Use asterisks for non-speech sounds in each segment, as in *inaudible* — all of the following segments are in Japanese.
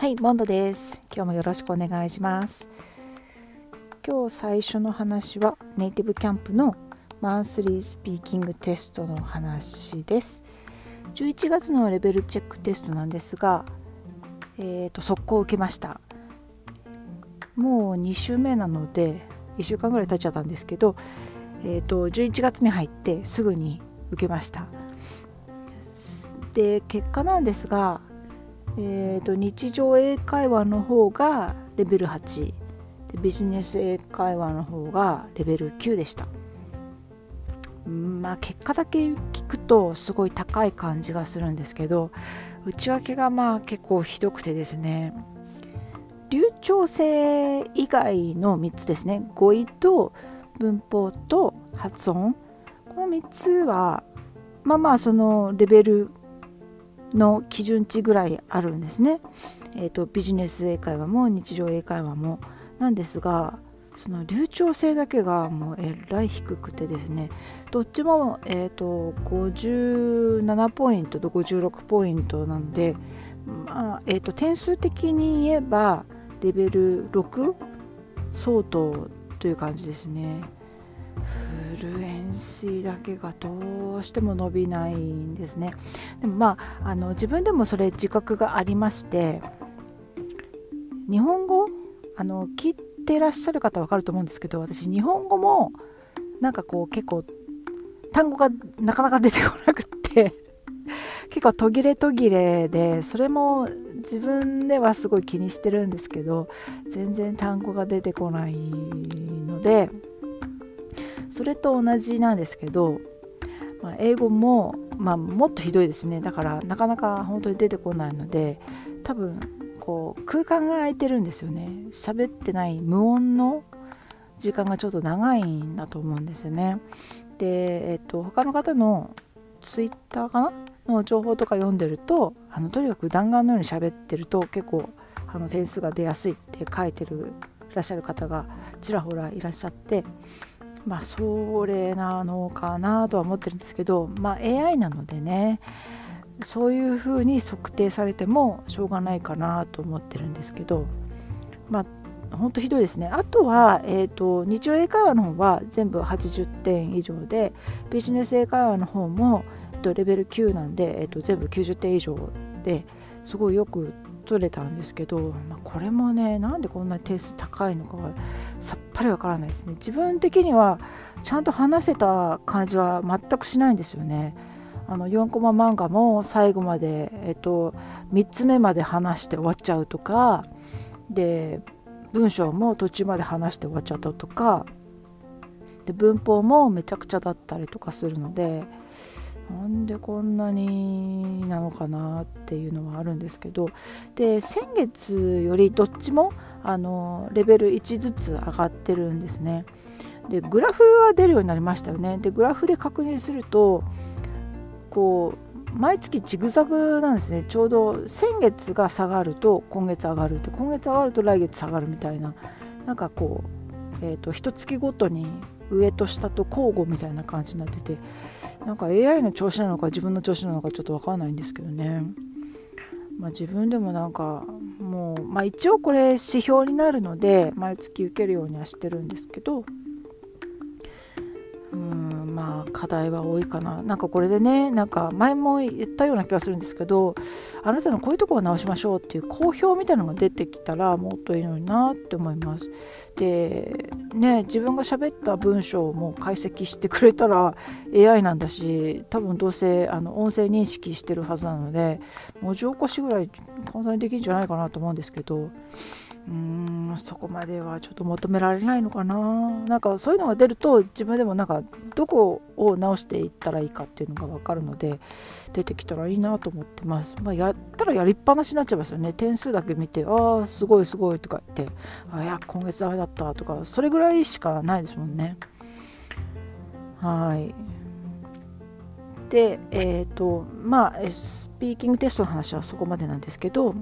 はい、モンドです。今日もよろしくお願いします。今日最初の話はネイティブキャンプのマンスリースピーキングテストの話です。11月のレベルチェックテストなんですが、えーと、速攻受けました。もう2週目なので1週間ぐらい経っちゃったんですけど、えーと、11月に入ってすぐに受けました。で結果なんですがえーと、日常英会話の方がレベル8でビジネス英会話の方がレベル9でした。まあ結果だけ聞くとすごい高い感じがするんですけど内訳がまあ結構ひどくてですね。流暢性以外の3つですね。語彙と文法と発音。この3つはまあまあそのレベルの基準値ぐらいあるんですね。えーと、ビジネス英会話も日常英会話もなんですがその流暢性だけがもうえらい低くてですねどっちも、えーと、57ポイントと56ポイントなので、まあえーと点数的に言えばレベル6相当という感じですね。ルエンシーだけがどうしても伸びないんですね。でもまああの自分でもそれ自覚がありまして日本語あの聞いてらっしゃる方は分かると思うんですけど私日本語もなんかこう結構単語がなかなか出てこなくって *laughs* 結構途切れ途切れでそれも自分ではすごい気にしてるんですけど全然単語が出てこないのでそれと同じなんですけど、まあ、英語も、まあ、もっとひどいですね。だからなかなか本当に出てこないので多分こう空間が空いてるんですよね。喋ってない無音の時間がちょっと長いんだと思うんですよね。で、えっと、他の方のツイッターかな？の情報とか読んでるとあのとにかく弾丸のように喋ってると結構あの点数が出やすいって書いてるいらっしゃる方がちらほらいらっしゃってまあそれなのかなとは思ってるんですけど、まあ、AI なのでねそういうふうに測定されてもしょうがないかなと思ってるんですけどまあ本当ひどいですね。あとは、えーと、日常英会話の方は全部80点以上でビジネス英会話の方も、えー、とレベル9なんで、えーと全部90点以上ですごいよく取れたんですけど、まあ、これもねなんでこんなに点数高いのかがさっぱりわからないですね。自分的にはちゃんと話せた感じは全くしないんですよね。あの4コマ漫画も最後まで、えっと、3つ目まで話して終わっちゃうとかで文章も途中まで話して終わっちゃったとかで文法もめちゃくちゃだったりとかするのでなんでこんなになのかなっていうのはあるんですけどで先月よりどっちもあのレベル1ずつ上がってるんですね。でグラフが出るようになりましたよね。でグラフで確認するとこう毎月ジグザグなんですねちょうど先月が下がると今月上がるって今月上がると来月下がるみたいななんかこう、えーと、一月ごとに上と下と交互みたいな感じになっててなんか AI の調子なのか自分の調子なのかちょっと分かんないんですけどね。まあ、自分でもなんかもう、まあ、一応これ指標になるので毎月受けるようにはしてるんですけどうんまあ課題は多いかな。なんかこれでねなんか前も言ったような気がするんですけどあなたのこういうとこを直しましょうっていう公表みたいなのが出てきたらもっといいのになって思います。でね自分が喋った文章も解析してくれたら AI なんだし多分どうせあの音声認識してるはずなので文字起こしぐらい簡単にできるんじゃないかなと思うんですけど。うーんそこまではちょっと求められないのかな。なんかそういうのが出ると自分でもなんかどこを直していったらいいかっていうのが分かるので出てきたらいいなと思ってます、まあ、やったらやりっぱなしになっちゃいますよね。点数だけ見てああすごいすごいとか言ってあいや今月ダメだったとかそれぐらいしかないですもんね。はい。でえっ、ー、とまあスピーキングテストの話はそこまでなんですけど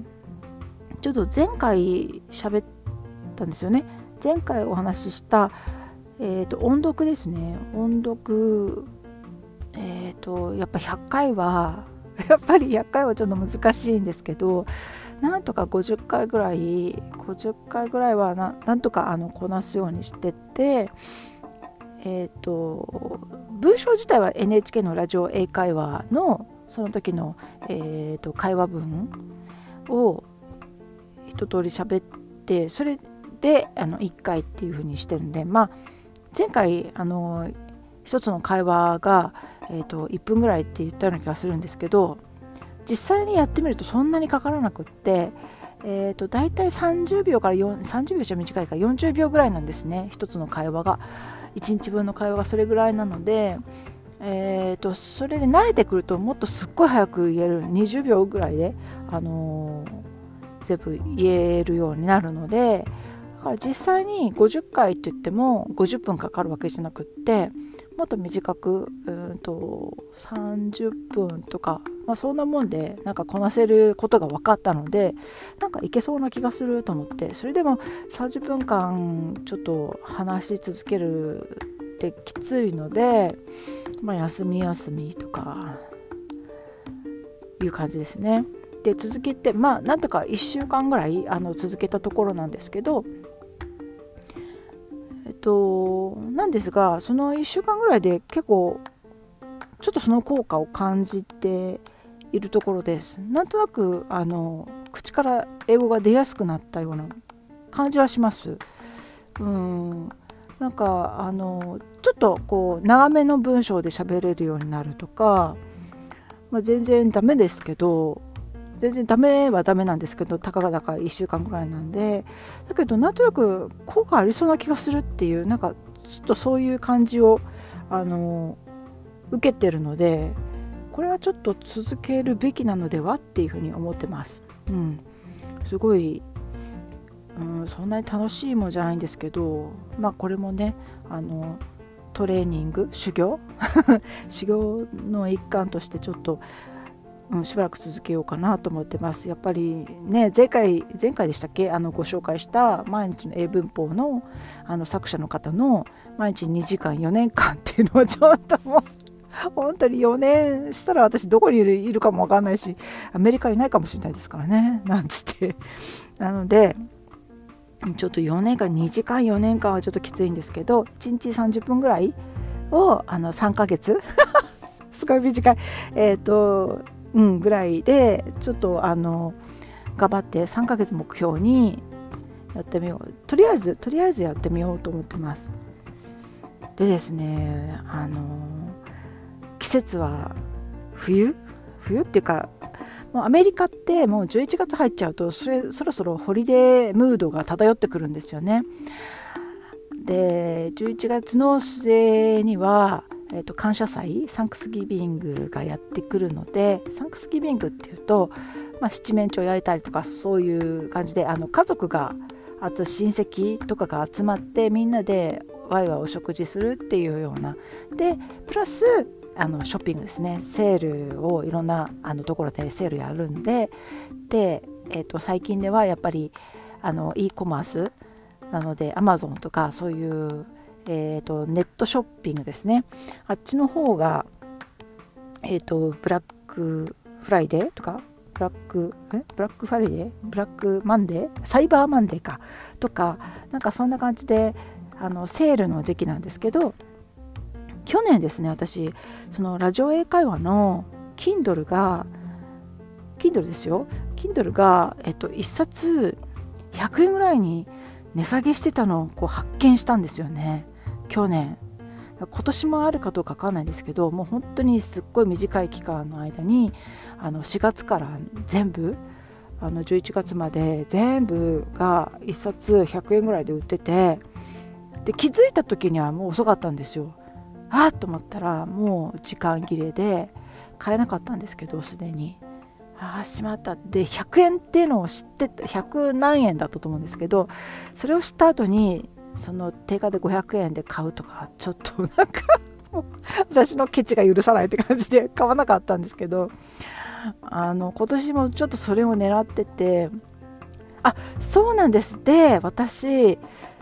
ちょっと前回喋ったんですよね。前回お話しした、えーと、音読ですね。音読えっ、ー、とやっぱ100回は *laughs* やっぱり100回はちょっと難しいんですけどなんとか50回ぐらい50回ぐらいはななんとかあのこなすようにしててえっ、ー、と文章自体は NHK のラジオ英会話のその時の、えーと、会話文を一通り喋ってそれであの1回っていう風にしてるんでまあ前回あの一つの会話が、えーと、1分ぐらいって言ったような気がするんですけど実際にやってみるとそんなにかからなくって、えーと、大体30秒から30秒じゃ短いから40秒ぐらいなんですね一つの会話が。1日分の会話がそれぐらいなので、えーと、それで慣れてくるともっとすっごい早く言える。20秒ぐらいで、あのー、全部言えるようになるのでだから実際に50回って言っても50分かかるわけじゃなくってもっと短くうんと30分とか、まあ、そんなもんでなんかこなせることが分かったのでなんかいけそうな気がすると思ってそれでも30分間ちょっと話し続けるってきついので、まあ、休み休みとかいう感じですね。で続けてまあなんとか1週間ぐらいあの続けたところなんですけどえっとなんですがその1週間ぐらいで結構ちょっとその効果を感じているところです。なんとなくあの口から英語が出やすくなったような感じはします。うんなんかあのちょっとこう長めの文章で喋れるようになるとか、まあ、全然ダメですけど全然ダメはダメなんですけどたかがだか1週間ぐらいなんで。だけどなんとなく効果ありそうな気がするっていうなんかちょっとそういう感じをあの受けてるのでこれはちょっと続けるべきなのではっていうふうに思ってます。うん、すごい、うん、そんなに楽しいもんじゃないんですけどまあこれもねあのトレーニング修行？*laughs* 修行の一環としてちょっとうん、しばらく続けようかなと思ってます。やっぱりね前回前回でしたっけ？あのご紹介した毎日の英文法のあの作者の方の毎日2時間4年間っていうのはちょっともう本当に4年したら私どこにいるかも分かんないしアメリカにいないかもしれないですからね。なんつって。なのでちょっと4年間2時間4年間はちょっときついんですけど1日30分ぐらいをあの3ヶ月？*laughs* すごい短い。えっ、ー、とうん、ぐらいでちょっとあの頑張って3ヶ月目標にやってみよう。とりあえずとりあえずやってみようと思ってます。でですねあの季節は冬？冬っていうかもうアメリカってもう11月入っちゃうとそれそろそろホリデームードが漂ってくるんですよね。で11月の末にはえーと、感謝祭サンクスギビングがやってくるのでサンクスギビングっていうと、まあ、七面鳥焼いたりとかそういう感じであの家族があと親戚とかが集まってみんなでワイワイお食事するっていうような。でプラスあのショッピングですね。セールをいろんなあのところでセールやるんでで、えーと、最近ではやっぱりあの e コマースなのでアマゾンとかそういうえーと、ネットショッピングですね。あっちの方が、えーと、ブラックフライデーとかブラックえ？ブラックフライデー？ブラックマンデー？サイバーマンデーか。とかなんかそんな感じであのセールの時期なんですけど去年ですね私そのラジオ英会話の Kindle が Kindle ですよ。Kindle が、えっと、1冊100円ぐらいに値下げしてたのをこう発見したんですよね。去年今年もあるかどうか分かんないですけどもう本当にすっごい短い期間の間にあの4月から全部あの11月まで全部が1冊100円ぐらいで売っててで気づいた時にはもう遅かったんですよ。あっと思ったらもう時間切れで買えなかったんですけどすでに。ああしまったで100円っていうのを知って100何円だったと思うんですけどそれを知った後にその定価で500円で買うとかちょっとなんか私のケチが許さないって感じで買わなかったんですけどあの今年もちょっとそれを狙っててあそうなんです。で私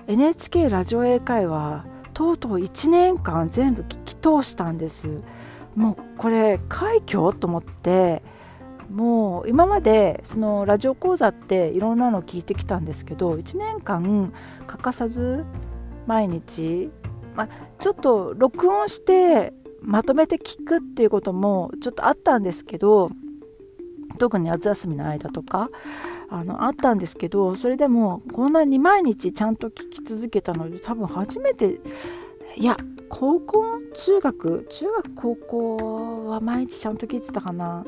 NHK ラジオ英会話とうとう1年間全部聞き通したんです。もうこれ快挙？と思ってもう今までそのラジオ講座っていろんなの聞いてきたんですけど1年間欠かさず毎日、ま、ちょっと録音してまとめて聞くっていうこともちょっとあったんですけど特に夏休みの間とかあのあったんですけどそれでもこんなに毎日ちゃんと聞き続けたので多分初めていや高校中学中学高校は毎日ちゃんと聞いてたかな。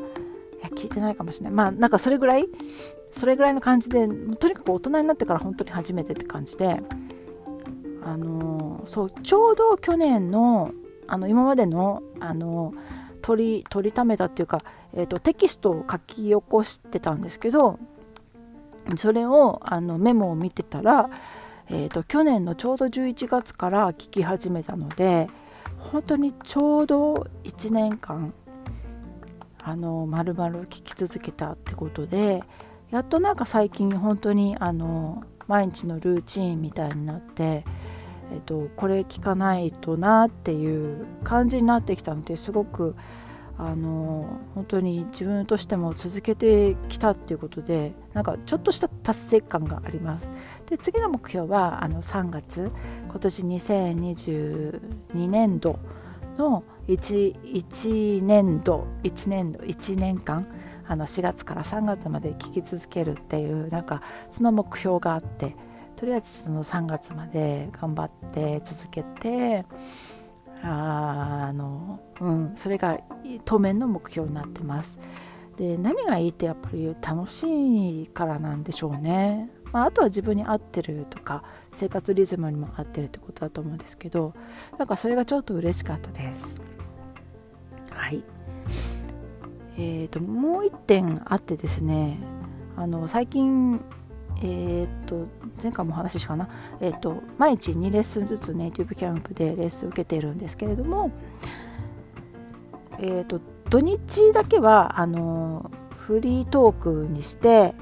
聞いてないかもしれない。まあなんかそれぐらいそれぐらいの感じでとにかく大人になってから本当に初めてって感じであのそうちょうど去年のあの今までのあの取り取りためたっていうか、えーと、テキストを書き起こしてたんですけどそれをあのメモを見てたら、えーと、去年のちょうど11月から聞き始めたので本当にちょうど1年間あの丸々聞き続けたってことでやっとなんか最近本当にあの毎日のルーチンみたいになって、えっと、これ聞かないとなっていう感じになってきたのですごくあの本当に自分としても続けてきたっていうことでなんかちょっとした達成感があります。で次の目標はあの3月今年2022年度の 1, 年度1年度1年間あの4月から3月まで聞き続けるっていうなんかその目標があってとりあえずその3月まで頑張って続けてあの、うん、それが当面の目標になってます。で何がいいってやっぱり楽しいからなんでしょうね。まあ、あとは自分に合ってるとか生活リズムにも合ってるってことだと思うんですけどなんかそれがちょっと嬉しかったです。はい。えーと、もう1点あってですねあの最近えーと、前回もお話ししたかな、えーと、毎日2レッスンずつネイティブキャンプでレッスン受けているんですけれども、えーと土日だけはあのフリートークにして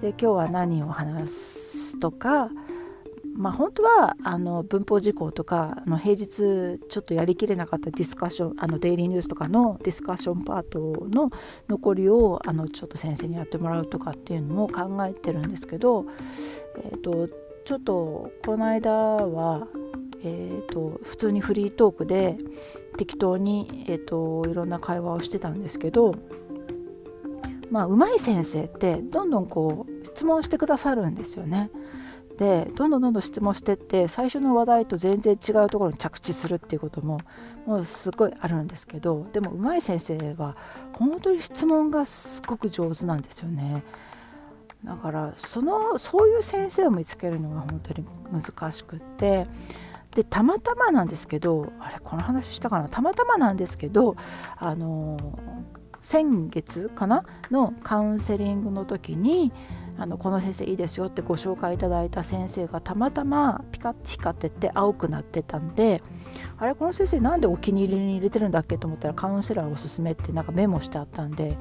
で今日は何を話すとかまあ本当はあの文法事項とかあの平日ちょっとやりきれなかったディスカッションあのデイリーニュースとかのディスカッションパートの残りをあのちょっと先生にやってもらうとかっていうのも考えてるんですけど、えーと、ちょっとこの間は、えーと、普通にフリートークで適当に、えーといろんな会話をしてたんですけどまあ上手い先生ってどんどんこう質問してくださるんですよね。でどんどんどんどん質問してって最初の話題と全然違うところに着地するっていうことももうすごいあるんですけどでも上手い先生は本当に質問がすごく上手なんですよね。だからそのそういう先生を見つけるのが本当に難しくってでたまたまなんですけどあれこの話したかな？たまたまなんですけどあの先月かな？のカウンセリングの時にあのこの先生いいですよってご紹介いただいた先生がたまたまピカッて光ってて青くなってたんであれこの先生なんでお気に入りに入れてるんだっけ？と思ったらカウンセラーおすすめってなんかメモしてあったんで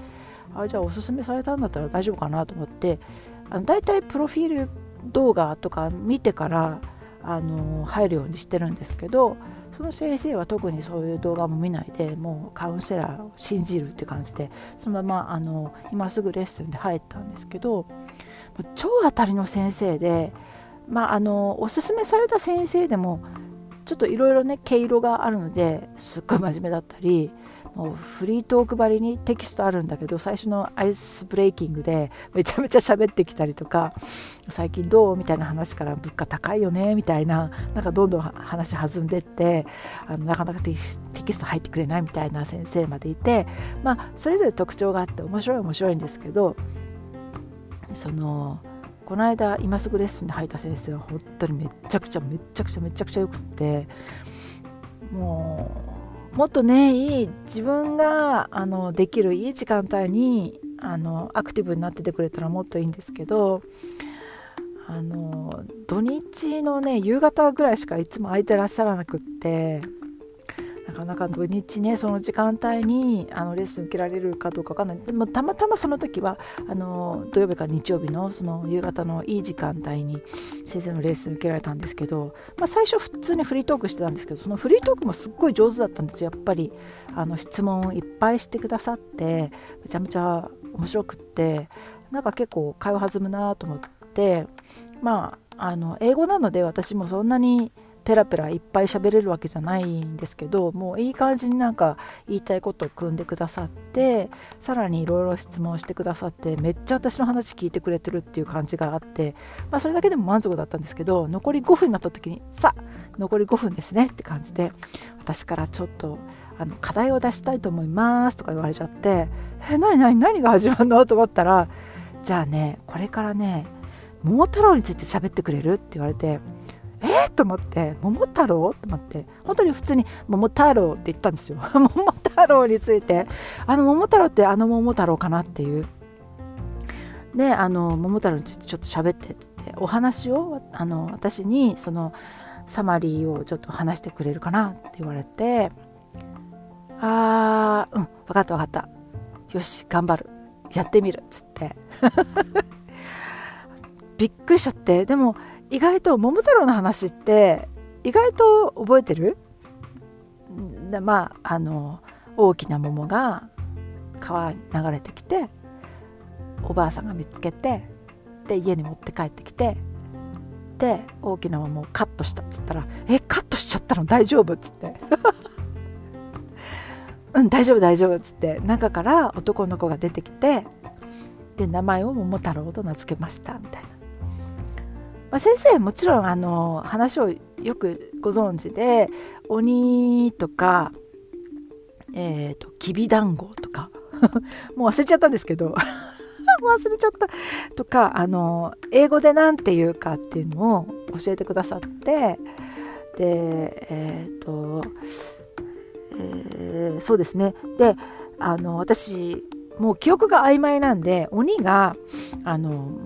あじゃあおすすめされたんだったら大丈夫かなと思ってあのだいたいプロフィール動画とか見てからあの入るようにしてるんですけどその先生は特にそういう動画も見ないでもうカウンセラーを信じるって感じでそのままあの今すぐレッスンで入ったんですけど超当たりの先生で、まあ、あのおすすめされた先生でもちょっといろいろね毛色があるのですっごい真面目だったりもうフリートークばりにテキストあるんだけど最初のアイスブレイキングでめちゃめちゃ喋ってきたりとか最近どうみたいな話から物価高いよねみたいななんかどんどん話弾んでってあのなかなかテキスト入ってくれないみたいな先生までいてまあそれぞれ特徴があって面白い面白いんですけどそのこの間今すぐレッスンで入った先生は本当にめちゃくちゃめちゃくちゃめちゃくちゃよくってもうもっとねいい自分があのできるいい時間帯にあのアクティブになっててくれたらもっといいんですけどあの土日のね夕方ぐらいしかいつも空いてらっしゃらなくってなかなか土日ねその時間帯にあのレッスン受けられるかどうかわかんない。でもたまたまその時はあの土曜日から日曜日のその夕方のいい時間帯に先生のレッスン受けられたんですけど、まあ、最初普通にフリートークしてたんですけどそのフリートークもすっごい上手だったんですよ。やっぱりあの質問をいっぱいしてくださってめちゃめちゃ面白くってなんか結構会話弾むなと思ってまああの英語なので私もそんなにペラペラいっぱい喋れるわけじゃないんですけどもういい感じになんか言いたいことを組んでくださってさらにいろいろ質問してくださってめっちゃ私の話聞いてくれてるっていう感じがあって、まあ、それだけでも満足だったんですけど残り5分になった時にさあ残り5分ですねって感じで私からちょっとあの課題を出したいと思いますとか言われちゃってえ何何何が始まるの？と思ったらじゃあねこれからね桃太郎について喋ってくれる？って言われてえー、と思って「桃太郎?」と思って本当に普通に「桃太郎」って言ったんですよ。*laughs* 桃太郎について。あの桃太郎ってあの桃太郎かなっていう。であの桃太郎についてちょっと喋ってってお話をあの私にそのサマリーをちょっと話してくれるかなって言われてあーうん分かった分かった。よし頑張る。やってみるっつって。*laughs* びっくりしちゃって。でも意外と桃太郎の話って意外と覚えてる？でまああの大きな桃が川に流れてきておばあさんが見つけてで家に持って帰ってきてで大きな桃をカットしたっつったら「えカットしちゃったの？大丈夫?」っつって「うん大丈夫大丈夫」っつって中から男の子が出てきてで名前を桃太郎と名付けましたみたいな。まあ、先生もちろんあの話をよくご存知で鬼とか、えーと、きびだんごとか *laughs* もう忘れちゃったんですけど *laughs* 忘れちゃったとかあの英語で何て言うかっていうのを教えてくださってでえっ、ー、と、えー、そうですね。であの私もう記憶が曖昧なんで鬼があの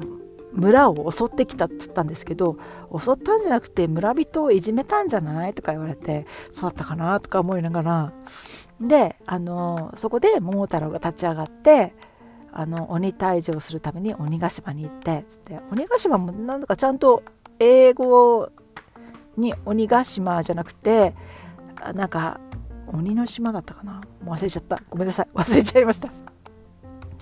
村を襲ってきたって言ったんですけど襲ったんじゃなくて村人をいじめたんじゃない？とか言われてそうだったかな？とか思いながら。であのそこで桃太郎が立ち上がってあの鬼退治をするために鬼ヶ島に行ってで鬼ヶ島もなんだかちゃんと英語に鬼ヶ島じゃなくてなんか鬼の島だったかな？忘れちゃった。ごめんなさい。忘れちゃいました。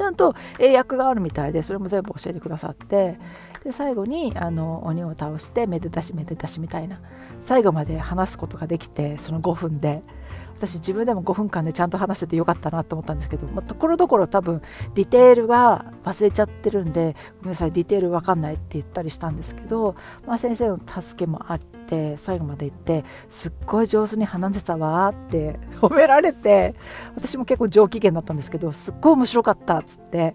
ちゃんと英訳があるみたいでそれも全部教えてくださってで最後にあの鬼を倒してめでたしめでたしみたいな最後まで話すことができてその5分で。私自分でも5分間でちゃんと話せてよかったなと思ったんですけど、まあ、ところどころ多分ディテールが忘れちゃってるんでごめんなさいディテール分かんないって言ったりしたんですけど、まあ、先生の助けもあって最後まで言ってすっごい上手に話せたわって褒められて私も結構上機嫌だったんですけどすっごい面白かったっつって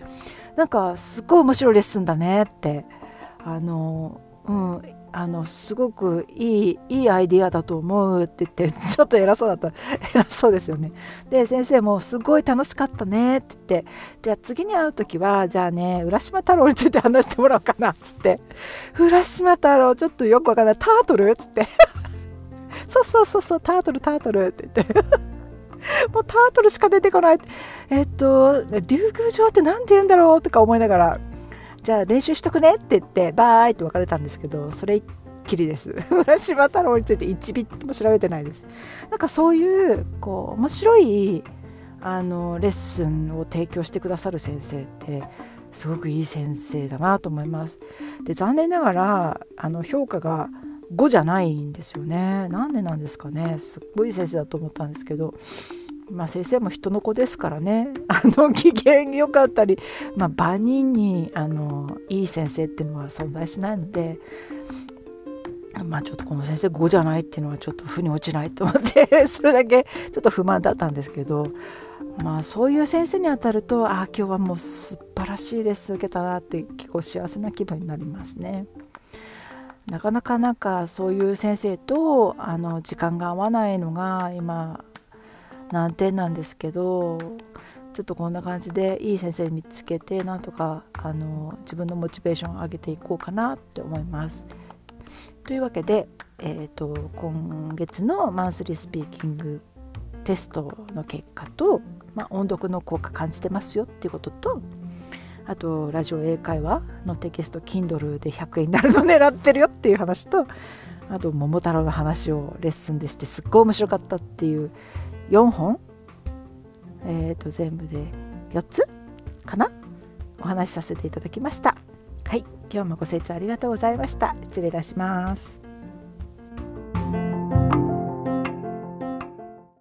なんかすっごい面白いレッスンだねってあのうんあのすごくいいいいアイディアだと思うって言って *laughs* ちょっと偉そうだった。偉そうですよね。で先生もすごい楽しかったねって言って。じゃあ次に会う時はじゃあね浦島太郎について話してもらおうかなっつって。浦島太郎ちょっとよくわかんない。タートル？っつって。*laughs* そうそうそうそうタートルタートルって言って。*laughs* もうタートルしか出てこない。えっと竜宮城って何て言うんだろうとか思いながら。じゃあ練習しとくねって言ってバーイって別れたんですけどそれっきりです。*laughs* 浦島太郎について1ビットも調べてないです。なんかそういうこう面白いあのレッスンを提供してくださる先生ってすごくいい先生だなと思います。で残念ながらあの評価が5じゃないんですよね。なんでなんですかね。すっごい先生だと思ったんですけど。まあ、先生も人の子ですからね *laughs* あの機嫌良かったり、まあ、万人にあのいい先生っていうのは存在しないので。まあちょっとこの先生5じゃないっていうのはちょっと負に落ちないと思って *laughs* それだけちょっと不満だったんですけどまあそういう先生にあたるとああ今日はもう素晴らしいレッスン受けたなって結構幸せな気分になりますね。なかなかなんかそういう先生とあの時間が合わないのが今難点なんですけどちょっとこんな感じでいい先生見つけてなんとかあの自分のモチベーションを上げていこうかなって思います。というわけで、えーと、今月のマンスリースピーキングテストの結果と、まあ、音読の効果感じてますよっていうこととあとラジオ英会話のテキスト Kindle で100円になるの狙ってるよっていう話とあと桃太郎の話をレッスンでしてすっごい面白かったっていう4本？えっ、ー、と全部で4つ？かな？お話しさせていただきました。はい。今日もご清聴ありがとうございました。失礼いたします。